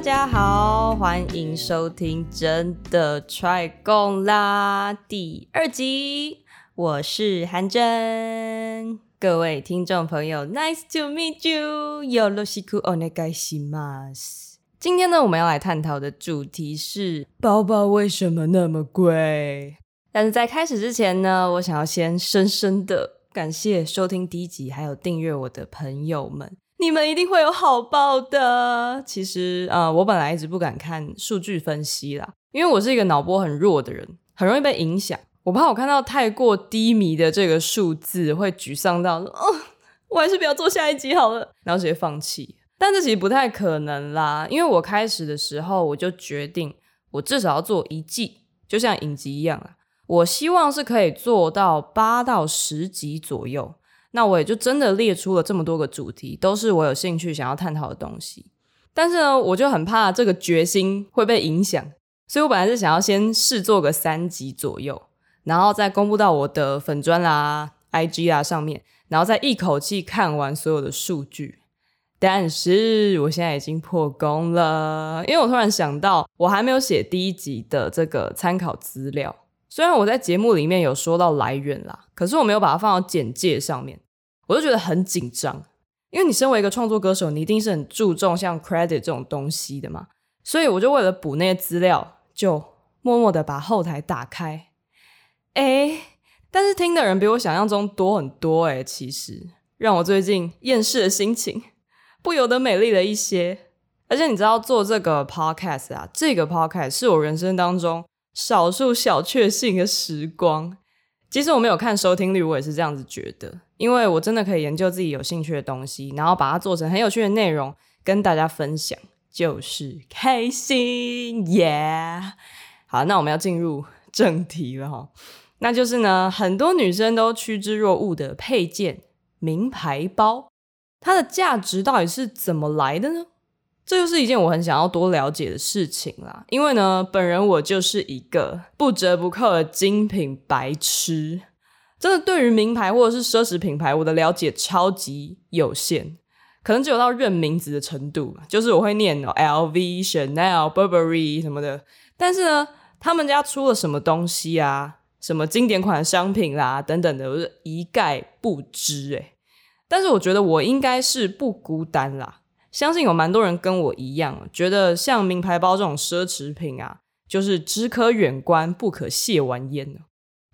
家好，欢迎收听《真的 try 共啦》第二集，我是韩真。各位听众朋友，Nice to meet you，よろしくお愿いします。今天呢，我们要来探讨的主题是包包为什么那么贵？但是在开始之前呢，我想要先深深的感谢收听第一集还有订阅我的朋友们。 你们一定会有好报的。其实，呃，我本来一直不敢看数据分析啦，因为我是一个脑波很弱的人，很容易被影响。我怕我看到太过低迷的这个数字，会沮丧到，哦，我还是不要做下一集好了，然后直接放弃。但这其实不太可能啦，因为我开始的时候我就决定，我至少要做一季，就像影集一样啊。我希望是可以做到八到十集左右。那我也就真的列出了这么多个主题，都是我有兴趣想要探讨的东西。但是呢，我就很怕这个决心会被影响，所以我本来是想要先试做个三集左右，然后再公布到我的粉砖啦、IG 啦上面，然后再一口气看完所有的数据。但是我现在已经破功了，因为我突然想到，我还没有写第一集的这个参考资料。虽然我在节目里面有说到来源啦，可是我没有把它放到简介上面，我就觉得很紧张。因为你身为一个创作歌手，你一定是很注重像 credit 这种东西的嘛，所以我就为了补那些资料，就默默的把后台打开。诶，但是听的人比我想象中多很多诶，其实让我最近厌世的心情不由得美丽了一些。而且你知道做这个 podcast 啊，这个 podcast 是我人生当中。少数小确幸的时光，其实我没有看收听率，我也是这样子觉得，因为我真的可以研究自己有兴趣的东西，然后把它做成很有趣的内容跟大家分享，就是开心耶。Yeah! 好，那我们要进入正题了哈，那就是呢，很多女生都趋之若鹜的配件——名牌包，它的价值到底是怎么来的呢？这就是一件我很想要多了解的事情啦，因为呢，本人我就是一个不折不扣的精品白痴，真的对于名牌或者是奢侈品牌，我的了解超级有限，可能只有到认名字的程度，就是我会念 LV、Chanel、Burberry 什么的，但是呢，他们家出了什么东西啊，什么经典款的商品啦等等的，我是一概不知诶，但是我觉得我应该是不孤单啦。相信有蛮多人跟我一样，觉得像名牌包这种奢侈品啊，就是只可远观不可亵玩焉。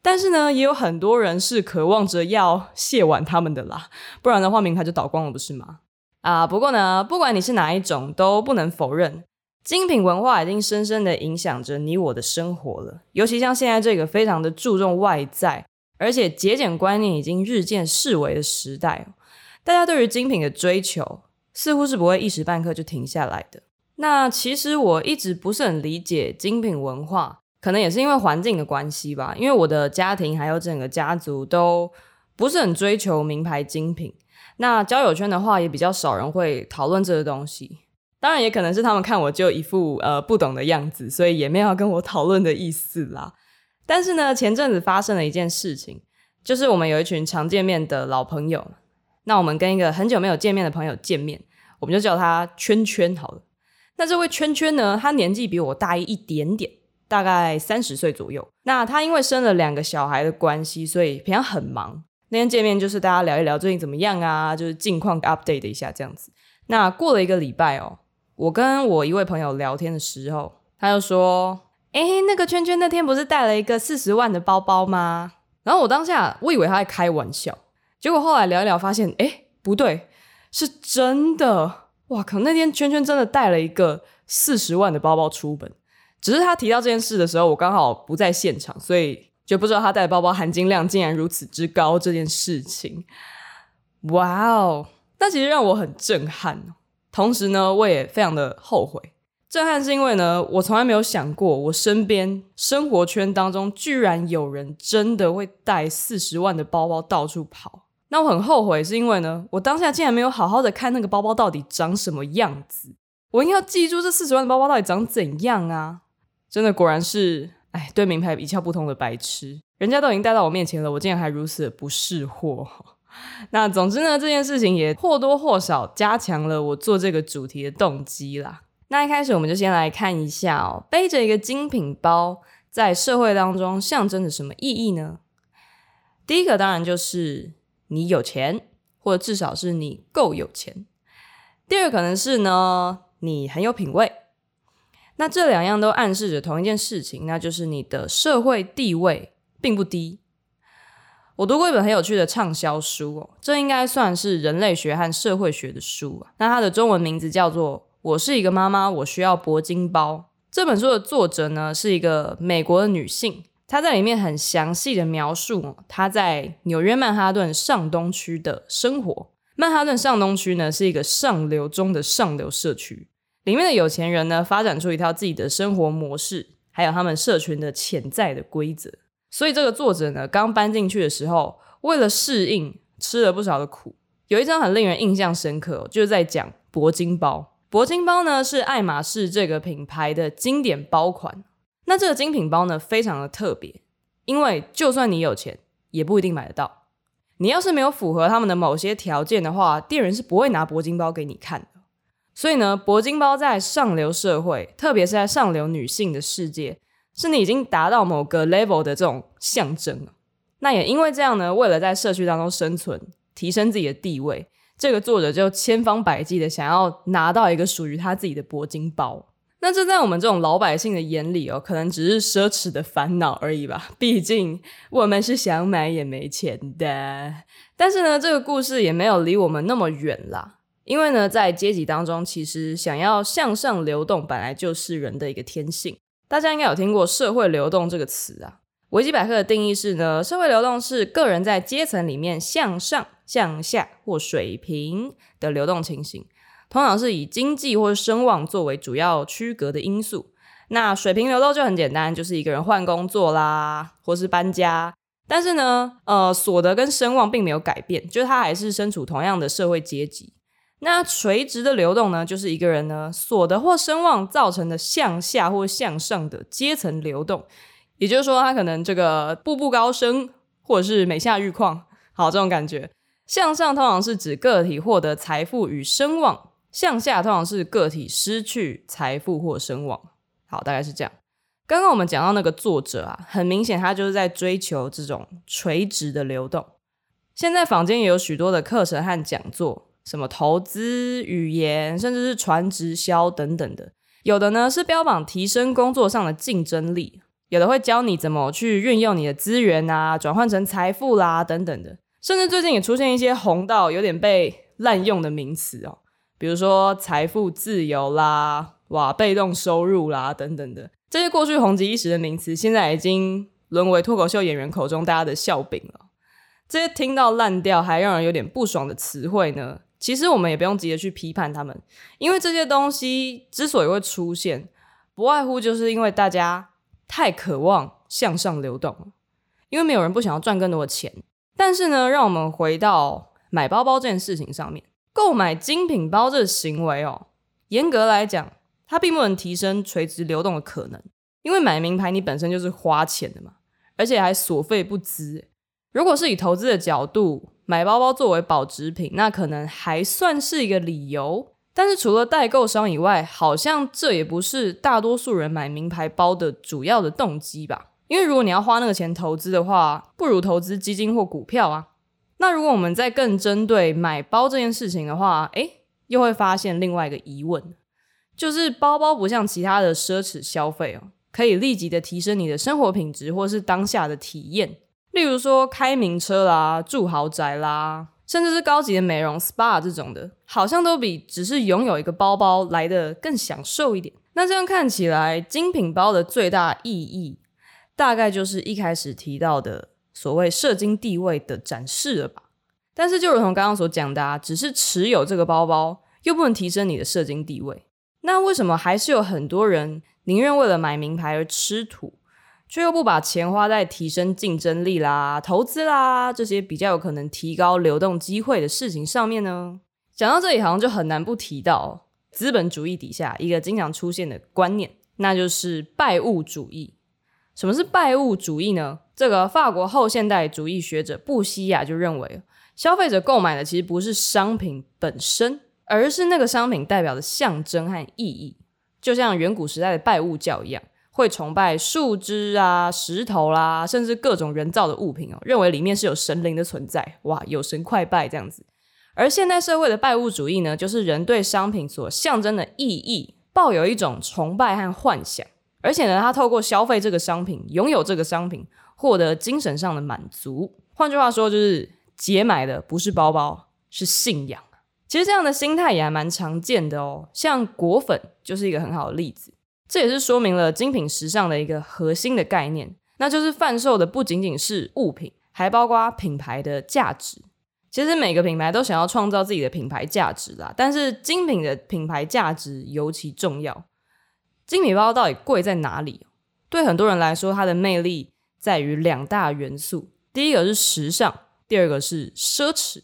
但是呢，也有很多人是渴望着要亵玩他们的啦，不然的话名牌就倒光了，不是吗？啊，不过呢，不管你是哪一种，都不能否认，精品文化已经深深的影响着你我的生活了。尤其像现在这个非常的注重外在，而且节俭观念已经日渐式微的时代，大家对于精品的追求，似乎是不会一时半刻就停下来的。那其实我一直不是很理解精品文化，可能也是因为环境的关系吧。因为我的家庭还有整个家族都不是很追求名牌精品。那交友圈的话，也比较少人会讨论这个东西。当然，也可能是他们看我就一副呃不懂的样子，所以也没有要跟我讨论的意思啦。但是呢，前阵子发生了一件事情，就是我们有一群常见面的老朋友。那我们跟一个很久没有见面的朋友见面，我们就叫他圈圈好了。那这位圈圈呢，他年纪比我大一点点，大概三十岁左右。那他因为生了两个小孩的关系，所以平常很忙。那天见面就是大家聊一聊最近怎么样啊，就是近况 update 一下这样子。那过了一个礼拜哦，我跟我一位朋友聊天的时候，他就说：“诶，那个圈圈那天不是带了一个四十万的包包吗？”然后我当下我以为他在开玩笑。结果后来聊一聊，发现诶不对，是真的！哇靠，那天圈圈真的带了一个四十万的包包出门。只是他提到这件事的时候，我刚好不在现场，所以就不知道他带的包包含金量竟然如此之高这件事情。哇哦，那其实让我很震撼，同时呢，我也非常的后悔。震撼是因为呢，我从来没有想过，我身边生活圈当中居然有人真的会带四十万的包包到处跑。那我很后悔，是因为呢，我当下竟然没有好好的看那个包包到底长什么样子。我应该要记住这四十万的包包到底长怎样啊！真的果然是，哎，对名牌一窍不通的白痴。人家都已经带到我面前了，我竟然还如此的不识货。那总之呢，这件事情也或多或少加强了我做这个主题的动机啦。那一开始我们就先来看一下哦，背着一个精品包在社会当中象征着什么意义呢？第一个当然就是你有钱，或者至少是你够有钱。第二可能是呢，你很有品味。那这两样都暗示着同一件事情，那就是你的社会地位并不低。我读过一本很有趣的畅销书哦，这应该算是人类学和社会学的书啊。那它的中文名字叫做《我是一个妈妈，我需要铂金包》。这本书的作者呢是一个美国的女性，他在里面很详细的描述他在纽约曼哈顿上东区的生活。曼哈顿上东区呢是一个上流中的上流社区，里面的有钱人呢发展出一套自己的生活模式，还有他们社群的潜在的规则。所以这个作者呢，刚搬进去的时候，为了适应，吃了不少的苦。有一张很令人印象深刻，就是在讲铂金包。铂金包呢，是爱马仕这个品牌的经典包款。那这个精品包呢，非常的特别，因为就算你有钱，也不一定买得到。你要是没有符合他们的某些条件的话，店员是不会拿铂金包给你看的。所以呢，铂金包在上流社会，特别是在上流女性的世界，是你已经达到某个 level 的这种象征。那也因为这样呢，为了在社区当中生存，提升自己的地位，这个作者就千方百计的想要拿到一个属于他自己的铂金包。那这在我们这种老百姓的眼里哦，可能只是奢侈的烦恼而已吧。毕竟我们是想买也没钱的。但是呢，这个故事也没有离我们那么远啦。因为呢，在阶级当中，其实想要向上流动，本来就是人的一个天性。大家应该有听过“社会流动”这个词啊。维基百科的定义是呢，社会流动是个人在阶层里面向上、向下或水平的流动情形，通常是以经济或者声望作为主要区隔的因素。那水平流动就很简单，就是一个人换工作啦，或是搬家，但是呢，呃，所得跟声望并没有改变，就是他还是身处同样的社会阶级。那垂直的流动呢，就是一个人呢所得或声望造成的向下或向上的阶层流动，也就是说，他可能这个步步高升，或者是每下愈况，好，这种感觉。向上通常是指个体获得财富与声望，向下通常是个体失去财富或声望。好，大概是这样。刚刚我们讲到那个作者啊，很明显他就是在追求这种垂直的流动。现在坊间也有许多的课程和讲座。什么投资、语言，甚至是传直销等等的，有的呢是标榜提升工作上的竞争力，有的会教你怎么去运用你的资源啊，转换成财富啦等等的，甚至最近也出现一些红到有点被滥用的名词哦，比如说财富自由啦、哇被动收入啦等等的，这些过去红极一时的名词，现在已经沦为脱口秀演员口中大家的笑柄了。这些听到烂掉还让人有点不爽的词汇呢，其实我们也不用急着去批判他们，因为这些东西之所以会出现，不外乎就是因为大家太渴望向上流动了，因为没有人不想要赚更多的钱。但是呢，让我们回到买包包这件事情上面，购买精品包这个行为哦，严格来讲，它并不能提升垂直流动的可能，因为买名牌你本身就是花钱的嘛，而且还所费不貲。如果是以投资的角度，买包包作为保值品，那可能还算是一个理由。但是除了代购商以外，好像这也不是大多数人买名牌包的主要的动机吧？因为如果你要花那个钱投资的话，不如投资基金或股票啊。那如果我们再更针对买包这件事情的话，诶，又会发现另外一个疑问，就是包包不像其他的奢侈消费哦，可以立即的提升你的生活品质或是当下的体验。例如说开名车啦、住豪宅啦，甚至是高级的美容 SPA 这种的，好像都比只是拥有一个包包来的更享受一点。那这样看起来，精品包的最大意义，大概就是一开始提到的所谓社经地位的展示了吧？但是就如同刚刚所讲的啊，只是持有这个包包，又不能提升你的社经地位。那为什么还是有很多人宁愿为了买名牌而吃土？却又不把钱花在提升竞争力啦、投资啦这些比较有可能提高流动机会的事情上面呢？讲到这里，好像就很难不提到资本主义底下一个经常出现的观念，那就是拜物主义。什么是拜物主义呢？这个法国后现代主义学者布希亚就认为，消费者购买的其实不是商品本身，而是那个商品代表的象征和意义。就像远古时代的拜物教一样，会崇拜树枝啊、石头啦、甚至各种人造的物品哦，认为里面是有神灵的存在，哇，有神快拜这样子。而现代社会的拜物主义呢，就是人对商品所象征的意义抱有一种崇拜和幻想，而且呢，他透过消费这个商品，拥有这个商品，获得精神上的满足。换句话说，就是姐买的不是包包，是信仰。其实这样的心态也还蛮常见的哦，像果粉就是一个很好的例子。这也是说明了精品时尚的一个核心的概念，那就是贩售的不仅仅是物品，还包括品牌的价值。其实每个品牌都想要创造自己的品牌价值啦，但是精品的品牌价值尤其重要。精品包到底贵在哪里？对很多人来说，它的魅力在于两大元素，第一个是时尚，第二个是奢侈。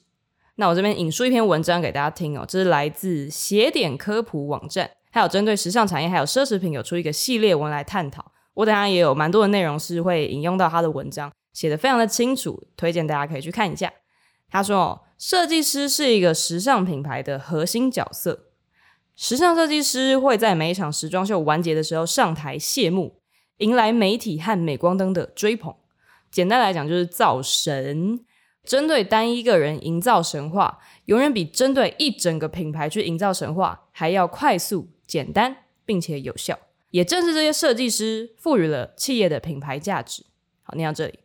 那我这边引述一篇文章给大家听哦，这是来自鞋点科普网站，还有针对时尚产业还有奢侈品有出一个系列文来探讨。我等下也有蛮多的内容是会引用到他的文章，写得非常的清楚，推荐大家可以去看一下。他说哦，设计师是一个时尚品牌的核心角色，时尚设计师会在每一场时装秀完结的时候上台谢幕，迎来媒体和镁光灯的追捧。简单来讲就是造神。针对单一个人营造神话，永远比针对一整个品牌去营造神话还要快速、简单，并且有效。也正是这些设计师赋予了企业的品牌价值。好，念到这里，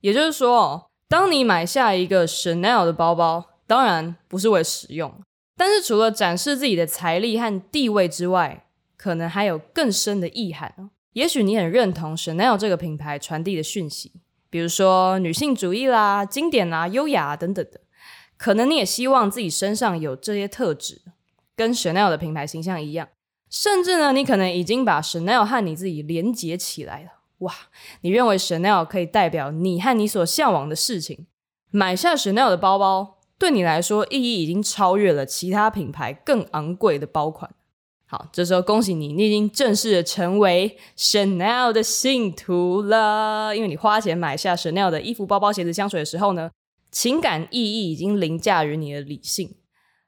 也就是说，当你买下一个 Chanel 的包包，当然不是为实用，但是除了展示自己的财力和地位之外，可能还有更深的意涵。也许你很认同 Chanel 这个品牌传递的讯息。比如说女性主义啦、经典啦、优雅啊等等的，可能你也希望自己身上有这些特质，跟 Chanel 的品牌形象一样。甚至呢，你可能已经把 Chanel 和你自己连结起来了。哇，你认为 Chanel 可以代表你和你所向往的事情，买下 Chanel 的包包，对你来说意义已经超越了其他品牌更昂贵的包款。好，这时候恭喜你，你已经正式的成为 Chanel 的信徒了。因为你花钱买下 Chanel 的衣服、包包、鞋子、香水的时候呢，情感意义已经凌驾于你的理性。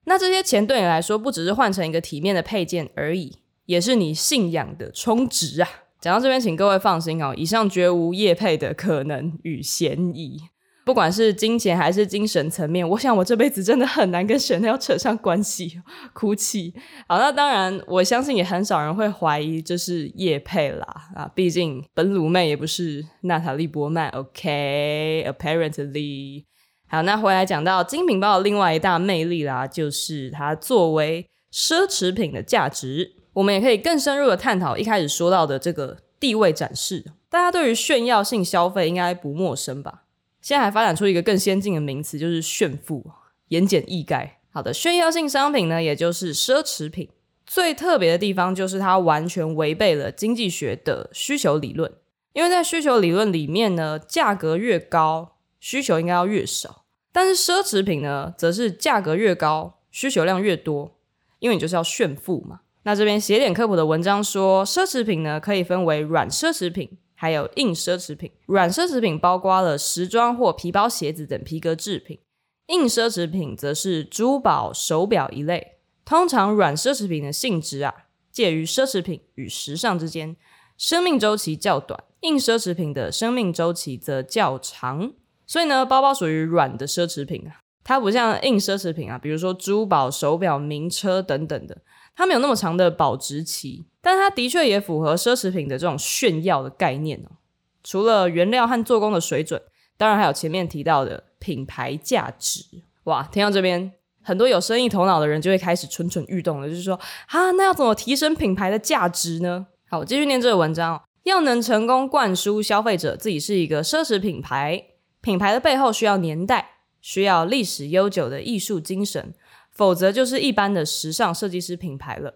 那这些钱对你来说，不只是换成一个体面的配件而已，也是你信仰的充值啊。讲到这边，请各位放心哦，以上绝无业配的可能与嫌疑。不管是金钱还是精神层面，我想我这辈子真的很难跟 Chanel 扯上关系，哭泣。好，那当然，我相信也很少人会怀疑这是叶佩啦啊，毕竟本鲁妹也不是娜塔莉波曼，OK，apparently。好，那回来讲到精品包的另外一大魅力啦，就是它作为奢侈品的价值。我们也可以更深入的探讨一开始说到的这个地位展示。大家对于炫耀性消费应该不陌生吧？现在还发展出一个更先进的名词，就是炫富，言简意赅。好的，炫耀性商品呢，也就是奢侈品。最特别的地方就是它完全违背了经济学的需求理论，因为在需求理论里面呢，价格越高，需求应该要越少。但是奢侈品呢，则是价格越高，需求量越多，因为你就是要炫富嘛。那这边写点科普的文章说，奢侈品呢，可以分为软奢侈品。还有硬奢侈品，软奢侈品包括了时装或皮包、鞋子等皮革制品；硬奢侈品则是珠宝、手表一类。通常软奢侈品的性质啊，介于奢侈品与时尚之间，生命周期较短；硬奢侈品的生命周期则较长。所以呢，包包属于软的奢侈品啊，它不像硬奢侈品啊，比如说珠宝、手表、名车等等的。它没有那么长的保值期，但它的确也符合奢侈品的这种炫耀的概念哦。除了原料和做工的水准，当然还有前面提到的品牌价值。哇，听到这边，很多有生意头脑的人就会开始蠢蠢欲动了，就是说啊，那要怎么提升品牌的价值呢？好，我继续念这个文章哦。要能成功灌输消费者自己是一个奢侈品牌，品牌的背后需要年代，需要历史悠久的艺术精神。否则就是一般的时尚设计师品牌了，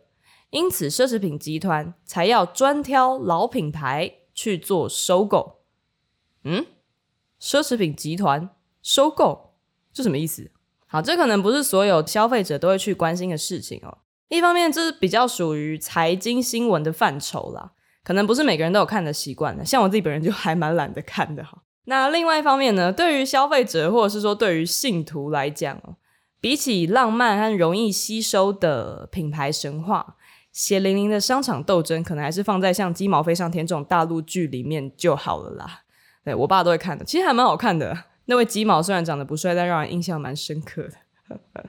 因此奢侈品集团才要专挑老品牌去做收购。嗯，奢侈品集团收购这什么意思？好，这可能不是所有消费者都会去关心的事情哦。一方面，这是比较属于财经新闻的范畴啦，可能不是每个人都有看的习惯的。像我自己本人就还蛮懒得看的哈。那另外一方面呢，对于消费者或者是说对于信徒来讲哦。比起浪漫和容易吸收的品牌神话，血淋淋的商场斗争，可能还是放在像《鸡毛飞上天》这种大陆剧里面就好了啦。对，我爸都会看的，其实还蛮好看的。那位鸡毛虽然长得不帅，但让人印象蛮深刻的。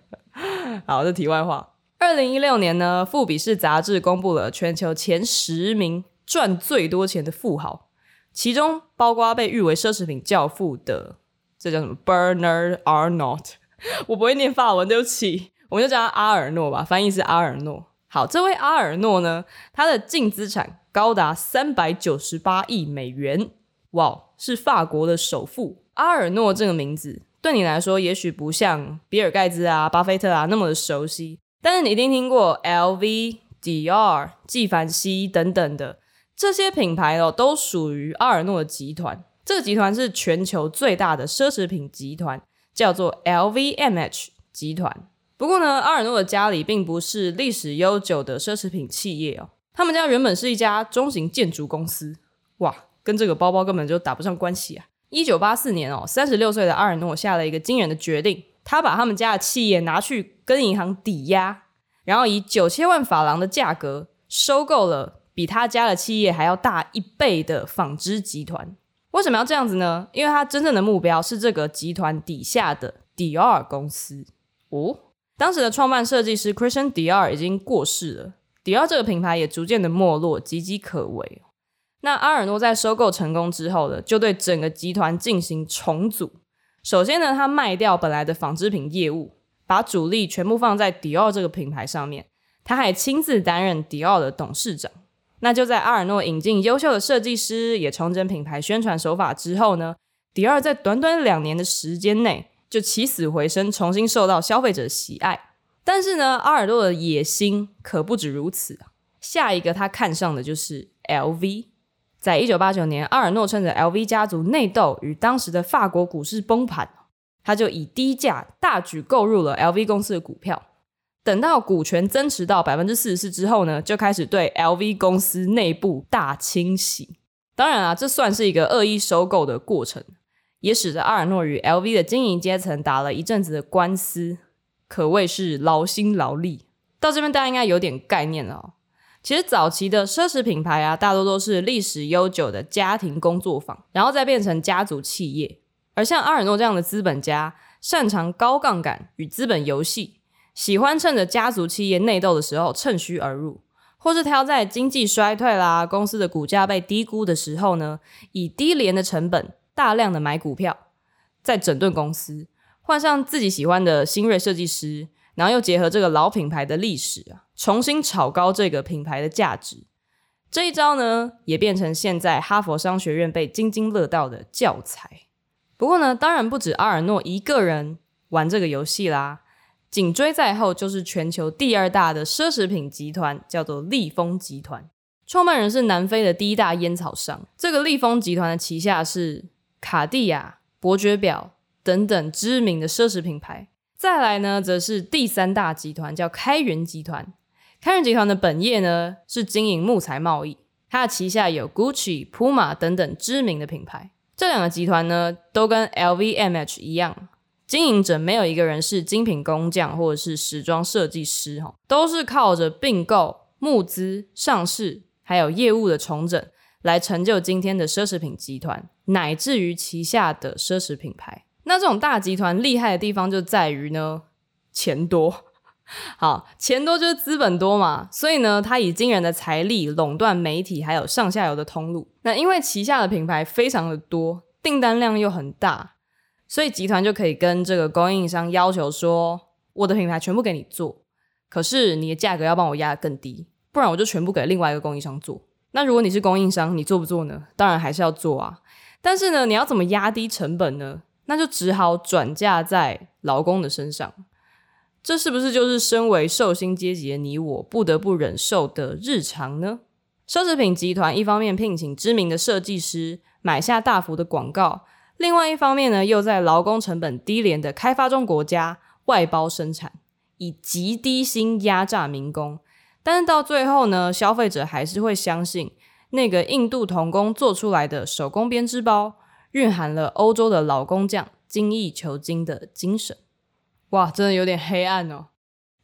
好，这题外话。二零一六年呢，富比士杂志公布了全球前十名赚最多钱的富豪，其中包括被誉为奢侈品教父的，这叫什么？Bernard Arnault。我不会念法文，对不起，我们就叫他阿尔诺吧，翻译是阿尔诺。好，这位阿尔诺呢，他的净资产高达三百九十八亿美元，哇，是法国的首富。阿尔诺这个名字对你来说，也许不像比尔盖茨啊、巴菲特啊那么的熟悉。但是你一定听过 LV、D R、纪梵希等等的这些品牌哦，都属于阿尔诺的集团。这个集团是全球最大的奢侈品集团，叫做 LVMH 集团。不过呢，阿尔诺的家里并不是历史悠久的奢侈品企业哦，他们家原本是一家中型建筑公司。哇，跟这个包包根本就打不上关系啊！一九八四年哦，三十六岁的阿尔诺下了一个惊人的决定。他把他们家的企业拿去跟银行抵押，然后以九千万法郎的价格收购了比他家的企业还要大一倍的纺织集团。为什么要这样子呢？因为他真正的目标是这个集团底下的 Dior 公司。哦，当时的创办设计师 Christian Dior 已经过世了，Dior 这个品牌也逐渐的没落，岌岌可危。那阿尔诺在收购成功之后呢，就对整个集团进行重组。首先呢，他卖掉本来的纺织品业务，把主力全部放在迪奥这个品牌上面。他还亲自担任迪奥的董事长。那就在阿尔诺引进优秀的设计师，也重整品牌宣传手法之后呢，迪奥在短短两年的时间内就起死回生，重新受到消费者喜爱。但是呢，阿尔诺的野心可不止如此。下一个他看上的就是 LV。在一九八九年，阿尔诺趁着 LV 家族内斗与当时的法国股市崩盘，他就以低价大举购入了 LV 公司的股票。等到股权增持到百分之四十四之后呢，就开始对 LV 公司内部大清洗。当然啊，这算是一个恶意收购的过程，也使得阿尔诺与 LV 的经营阶层打了一阵子的官司，可谓是劳心劳力。到这边大家应该有点概念了哦。其实早期的奢侈品牌啊，大多都是历史悠久的家庭工作坊，然后再变成家族企业。而像阿尔诺这样的资本家，擅长高杠杆与资本游戏，喜欢趁着家族企业内斗的时候趁虚而入，或是挑在经济衰退啦、公司的股价被低估的时候呢，以低廉的成本大量的买股票，再整顿公司，换上自己喜欢的新锐设计师。然后又结合这个老品牌的历史啊，重新炒高这个品牌的价值。这一招呢，也变成现在哈佛商学院被津津乐道的教材。不过呢，当然不止阿尔诺一个人玩这个游戏啦。紧追在后就是全球第二大的奢侈品集团，叫做利丰集团。创办人是南非的第一大烟草商。这个利丰集团的旗下是卡地亚、伯爵表等等知名的奢侈品牌。再来呢，则是第三大集团，叫开元集团。开元集团的本业呢，是经营木材贸易，它的旗下有 Gucci、Puma 等等知名的品牌。这两个集团呢，都跟 LVMH 一样，经营者没有一个人是精品工匠或者是时装设计师，哈，都是靠着并购、募资、上市，还有业务的重整，来成就今天的奢侈品集团，乃至于旗下的奢侈品牌。那这种大集团厉害的地方就在于呢，钱多，好，钱多就是资本多嘛，所以呢，他以惊人的财力垄断媒体还有上下游的通路。那因为旗下的品牌非常的多，订单量又很大，所以集团就可以跟这个供应商要求说，我的品牌全部给你做，可是你的价格要帮我压得更低，不然我就全部给另外一个供应商做。那如果你是供应商，你做不做呢？当然还是要做啊，但是呢，你要怎么压低成本呢？那就只好转嫁在劳工的身上，这是不是就是身为受薪阶级的你我不得不忍受的日常呢？奢侈品集团一方面聘请知名的设计师，买下大幅的广告，另外一方面呢，又在劳工成本低廉的开发中国家外包生产，以极低薪压榨民工。但是到最后呢，消费者还是会相信那个印度童工做出来的手工编织包。蕴含了欧洲的老工匠精益求精的精神，哇，真的有点黑暗哦。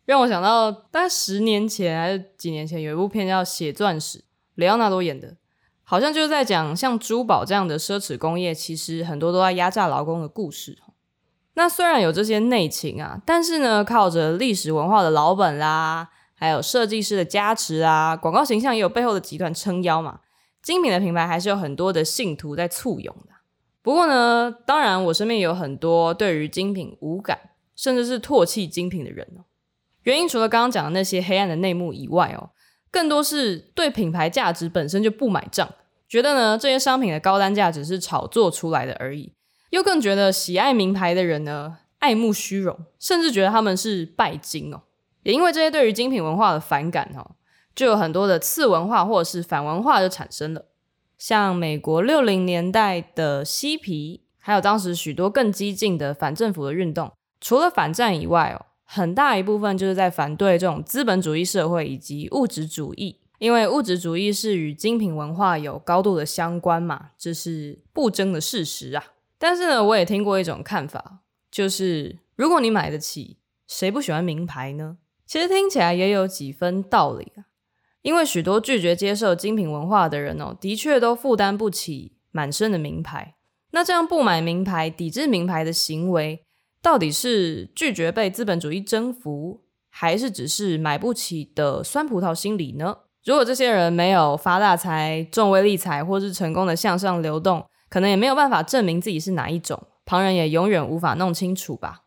让我想到大概十年前还是几年前，有一部片叫《血钻石》，雷奥纳多演的，好像就是在讲像珠宝这样的奢侈工业，其实很多都在压榨劳工的故事。那虽然有这些内情啊，但是呢，靠着历史文化的老本啦，还有设计师的加持啊，广告形象也有背后的集团撑腰嘛，精品的品牌还是有很多的信徒在簇拥的。不过呢，当然我身边也有很多对于精品无感，甚至是唾弃精品的人哦。原因除了刚刚讲的那些黑暗的内幕以外哦，更多是对品牌价值本身就不买账，觉得呢这些商品的高单价只是炒作出来的而已，又更觉得喜爱名牌的人呢爱慕虚荣，甚至觉得他们是拜金哦。也因为这些对于精品文化的反感哦，就有很多的次文化或者是反文化就产生了，像美国六零年代的嬉皮，还有当时许多更激进的反政府的运动，除了反战以外哦。很大一部分就是在反对这种资本主义社会以及物质主义，因为物质主义是与精品文化有高度的相关嘛，这是不争的事实啊。但是呢，我也听过一种看法，就是如果你买得起，谁不喜欢名牌呢？其实听起来也有几分道理啊，因为许多拒绝接受精品文化的人哦，的确都负担不起满身的名牌。那这样不买名牌、抵制名牌的行为，到底是拒绝被资本主义征服，还是只是买不起的酸葡萄心理呢？如果这些人没有发大财、中威利财，或是成功的向上流动，可能也没有办法证明自己是哪一种，旁人也永远无法弄清楚吧。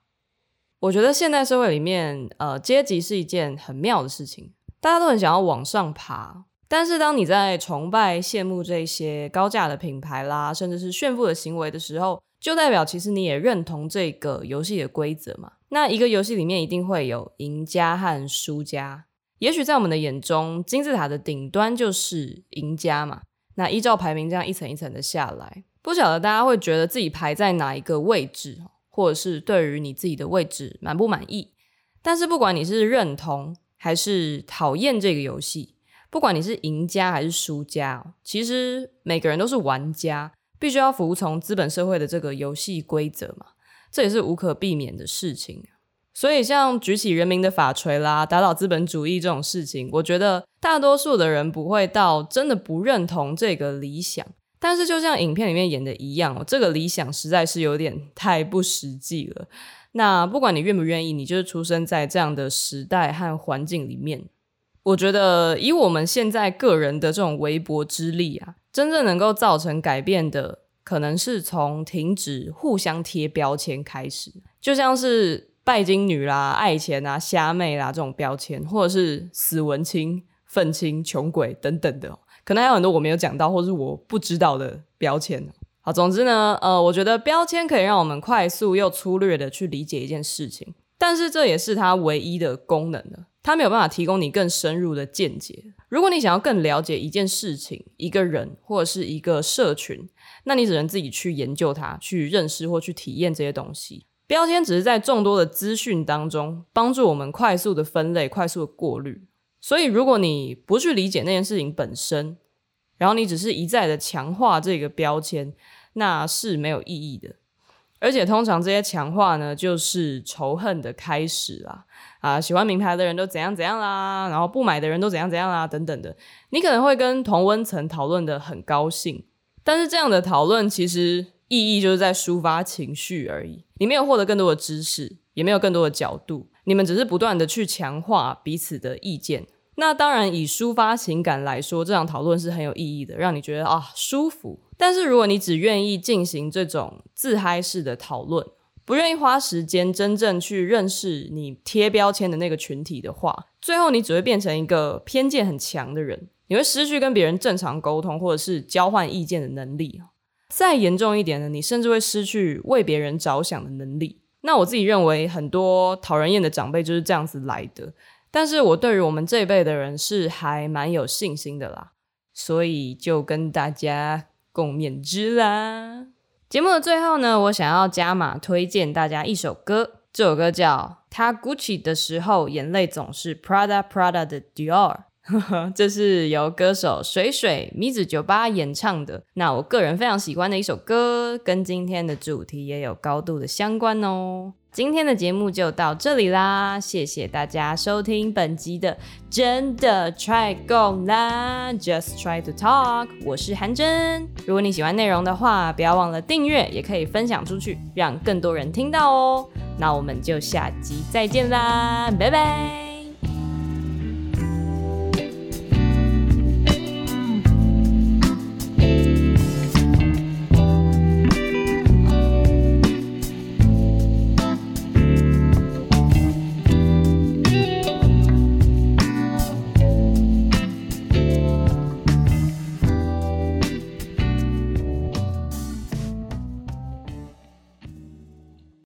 我觉得现代社会里面，呃，阶级是一件很妙的事情，大家都很想要往上爬，但是当你在崇拜、羡慕这些高价的品牌啦，甚至是炫富的行为的时候，就代表其实你也认同这个游戏的规则嘛。那一个游戏里面一定会有赢家和输家。也许在我们的眼中，金字塔的顶端就是赢家嘛。那依照排名这样一层一层的下来，不晓得大家会觉得自己排在哪一个位置，或者是对于你自己的位置满不满意？但是不管你是认同还是讨厌这个游戏，不管你是赢家还是输家，其实每个人都是玩家。必须要服从资本社会的这个游戏规则嘛，这也是无可避免的事情。所以，像举起人民的法锤啦，打倒资本主义这种事情，我觉得大多数的人不会到真的不认同这个理想。但是，就像影片里面演的一样，这个理想实在是有点太不实际了。那不管你愿不愿意，你就是出生在这样的时代和环境里面。我觉得，以我们现在个人的这种微薄之力啊。真正能够造成改变的，可能是从停止互相贴标签开始，就像是拜金女啦、爱钱啊、虾妹啦这种标签，或者是死文青、愤青、穷鬼等等的，可能还有很多我没有讲到，或是我不知道的标签。好，总之呢，呃，我觉得标签可以让我们快速又粗略的去理解一件事情，但是这也是它唯一的功能了。它没有办法提供你更深入的见解。如果你想要更了解一件事情、一个人或者是一个社群，那你只能自己去研究它、去认识或去体验这些东西。标签只是在众多的资讯当中帮助我们快速的分类、快速的过滤。所以，如果你不去理解那件事情本身，然后你只是一再的强化这个标签，那是没有意义的。而且，通常这些强化呢，就是仇恨的开始啦。啊，喜欢名牌的人都怎样怎样啦，然后不买的人都怎样怎样啦，等等的。你可能会跟同温层讨论得很高兴，但是这样的讨论其实意义就是在抒发情绪而已。你没有获得更多的知识，也没有更多的角度，你们只是不断的去强化彼此的意见。那当然，以抒发情感来说，这场讨论是很有意义的，让你觉得啊舒服。但是如果你只愿意进行这种自嗨式的讨论，不愿意花时间真正去认识你贴标签的那个群体的话，最后你只会变成一个偏见很强的人，你会失去跟别人正常沟通或者是交换意见的能力。再严重一点呢，你甚至会失去为别人着想的能力。那我自己认为，很多讨人厌的长辈就是这样子来的。但是我对于我们这一辈的人是还蛮有信心的啦，所以就跟大家共勉之啦。节目的最后呢，我想要加码推荐大家一首歌，这首歌叫《他 Gucci 的时候眼泪总是 Prada Prada 的 Dior》。这是由歌手水水米子酒吧演唱的。那我个人非常喜欢的一首歌，跟今天的主题也有高度的相关哦。今天的节目就到这里啦，谢谢大家收听本集的真的 try 共啦，Just try to talk。我是韩真。如果你喜欢内容的话，不要忘了订阅，也可以分享出去，让更多人听到哦。那我们就下集再见啦，拜拜。